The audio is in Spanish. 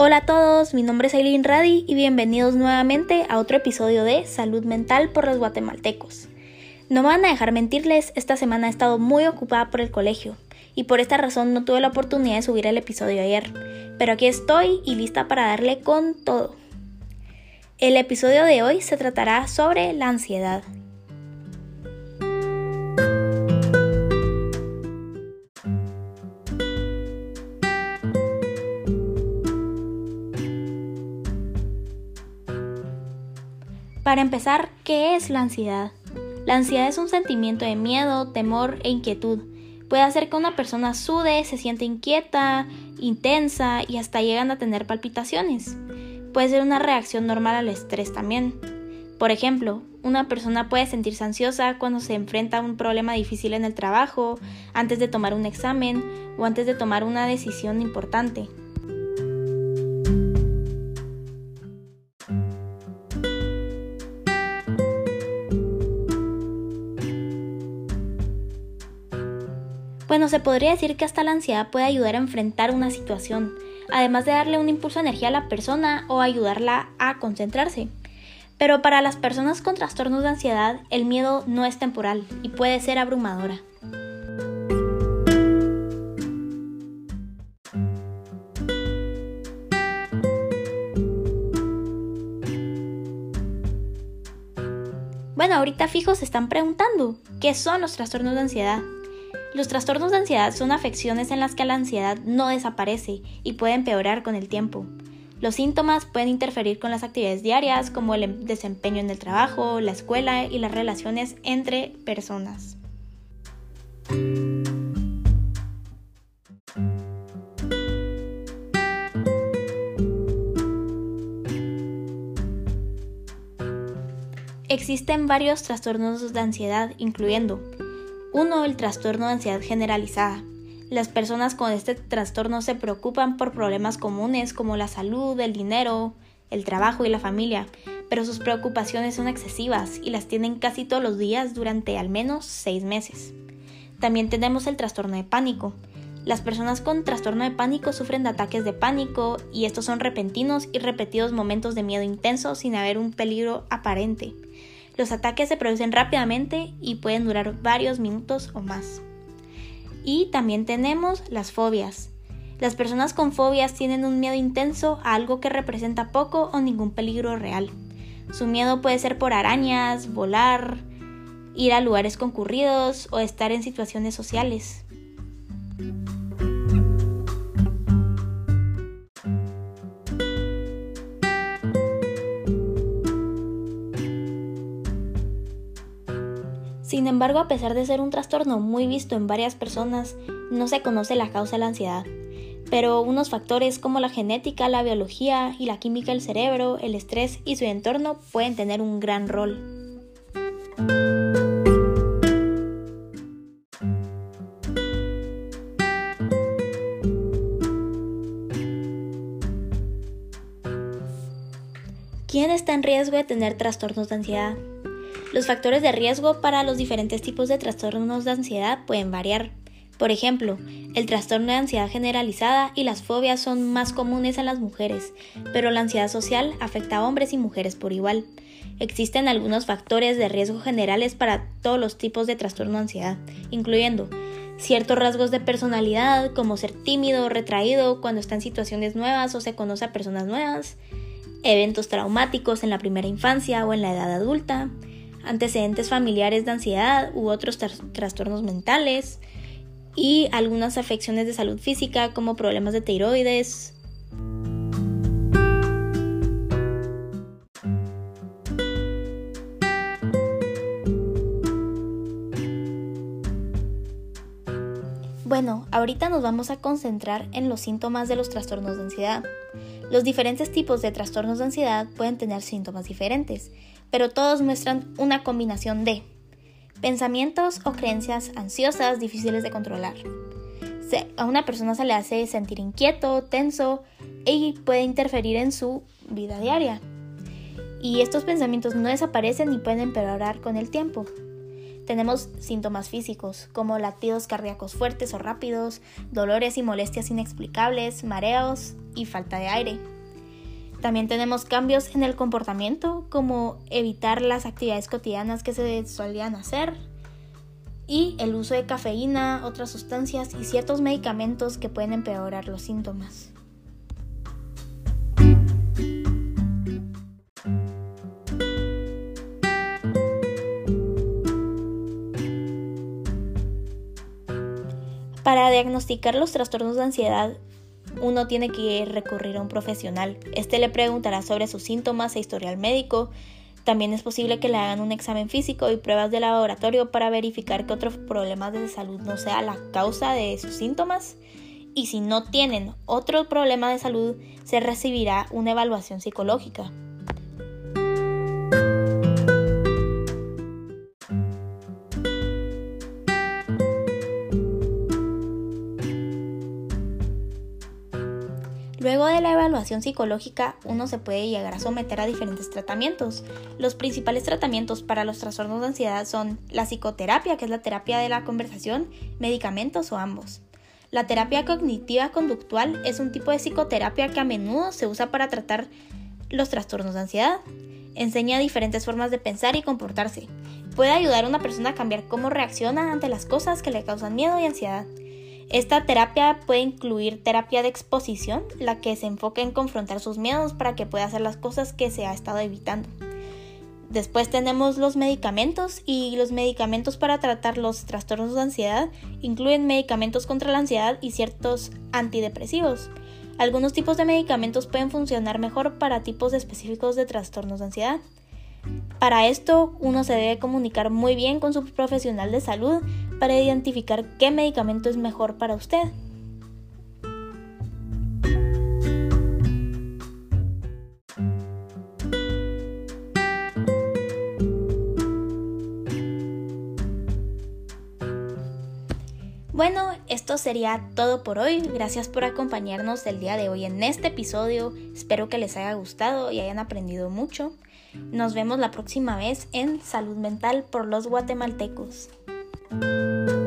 Hola a todos, mi nombre es Aileen Radi y bienvenidos nuevamente a otro episodio de Salud Mental por los guatemaltecos. No me van a dejar mentirles, esta semana he estado muy ocupada por el colegio y por esta razón no tuve la oportunidad de subir el episodio ayer, pero aquí estoy y lista para darle con todo. El episodio de hoy se tratará sobre la ansiedad. Para empezar, ¿qué es la ansiedad? La ansiedad es un sentimiento de miedo, temor e inquietud. Puede hacer que una persona sude, se siente inquieta, intensa y hasta llegan a tener palpitaciones. Puede ser una reacción normal al estrés también. Por ejemplo, una persona puede sentirse ansiosa cuando se enfrenta a un problema difícil en el trabajo, antes de tomar un examen o antes de tomar una decisión importante. Bueno, se podría decir que hasta la ansiedad puede ayudar a enfrentar una situación, además de darle un impulso de energía a la persona o ayudarla a concentrarse. Pero para las personas con trastornos de ansiedad, el miedo no es temporal y puede ser abrumadora. Bueno, ahorita fijos se están preguntando, ¿qué son los trastornos de ansiedad? Los trastornos de ansiedad son afecciones en las que la ansiedad no desaparece y puede empeorar con el tiempo. Los síntomas pueden interferir con las actividades diarias como el em-, desempeño en el trabajo, la escuela y las relaciones entre personas. Existen varios trastornos de ansiedad, incluyendo 1. El trastorno de ansiedad generalizada. Las personas con este trastorno se preocupan por problemas comunes como la salud, el dinero, el trabajo y la familia, pero sus preocupaciones son excesivas y las tienen casi todos los días durante al menos 6 meses. También tenemos el trastorno de pánico. Las personas con trastorno de pánico sufren de ataques de pánico y estos son repentinos y repetidos momentos de miedo intenso sin haber un peligro aparente. Los ataques se producen rápidamente y pueden durar varios minutos o más. Y también tenemos las fobias. Las personas con fobias tienen un miedo intenso a algo que representa poco o ningún peligro real. Su miedo puede ser por arañas, volar, ir a lugares concurridos o estar en situaciones sociales. Sin embargo, a pesar de ser un trastorno muy visto en varias personas, no se conoce la causa de la ansiedad. Pero unos factores como la genética, la biología y la química del cerebro, el estrés y su entorno pueden tener un gran rol. ¿Quién está en riesgo de tener trastornos de ansiedad? Los factores de riesgo para los diferentes tipos de trastornos de ansiedad pueden variar. Por ejemplo, el trastorno de ansiedad generalizada y las fobias son más comunes en las mujeres, pero la ansiedad social afecta a hombres y mujeres por igual. Existen algunos factores de riesgo generales para todos los tipos de trastorno de ansiedad, incluyendo ciertos rasgos de personalidad, como ser tímido o retraído cuando está en situaciones nuevas o se conoce a personas nuevas, eventos traumáticos en la primera infancia o en la edad adulta, antecedentes familiares de ansiedad u otros trastornos mentales y algunas afecciones de salud física como problemas de tiroides. Bueno, ahorita nos vamos a concentrar en los síntomas de los trastornos de ansiedad. Los diferentes tipos de trastornos de ansiedad pueden tener síntomas diferentes, pero todos muestran una combinación de pensamientos o creencias ansiosas difíciles de controlar. a una persona se le hace sentir inquieto, tenso y puede interferir en su vida diaria. Y estos pensamientos no desaparecen y pueden empeorar con el tiempo. Tenemos síntomas físicos como latidos cardíacos fuertes o rápidos, dolores y molestias inexplicables, mareos y falta de aire. También tenemos cambios en el comportamiento como evitar las actividades cotidianas que se solían hacer y el uso de cafeína, otras sustancias y ciertos medicamentos que pueden empeorar los síntomas. Para diagnosticar los trastornos de ansiedad, uno tiene que recurrir a un profesional. Este le preguntará sobre sus síntomas e historial médico. También es posible que le hagan un examen físico y pruebas de laboratorio para verificar que otro problema de salud no sea la causa de sus síntomas. Y si no tienen otro problema de salud, se recibirá una evaluación psicológica. Psicológica, uno se puede llegar a someter a diferentes tratamientos. Los principales tratamientos para los trastornos de ansiedad son la psicoterapia, que es la terapia de la conversación, medicamentos o ambos. La terapia cognitiva conductual es un tipo de psicoterapia que a menudo se usa para tratar los trastornos de ansiedad. Enseña diferentes formas de pensar y comportarse. Puede ayudar a una persona a cambiar cómo reacciona ante las cosas que le causan miedo y ansiedad. Esta terapia puede incluir terapia de exposición, la que se enfoca en confrontar sus miedos para que pueda hacer las cosas que se ha estado evitando. Después tenemos los medicamentos y los medicamentos para tratar los trastornos de ansiedad incluyen medicamentos contra la ansiedad y ciertos antidepresivos. Algunos tipos de medicamentos pueden funcionar mejor para tipos específicos de trastornos de ansiedad. Para esto, uno se debe comunicar muy bien con su profesional de salud para identificar qué medicamento es mejor para usted. Bueno, esto sería todo por hoy. Gracias por acompañarnos el día de hoy en este episodio. Espero que les haya gustado y hayan aprendido mucho. Nos vemos la próxima vez en Salud Mental por los guatemaltecos. Música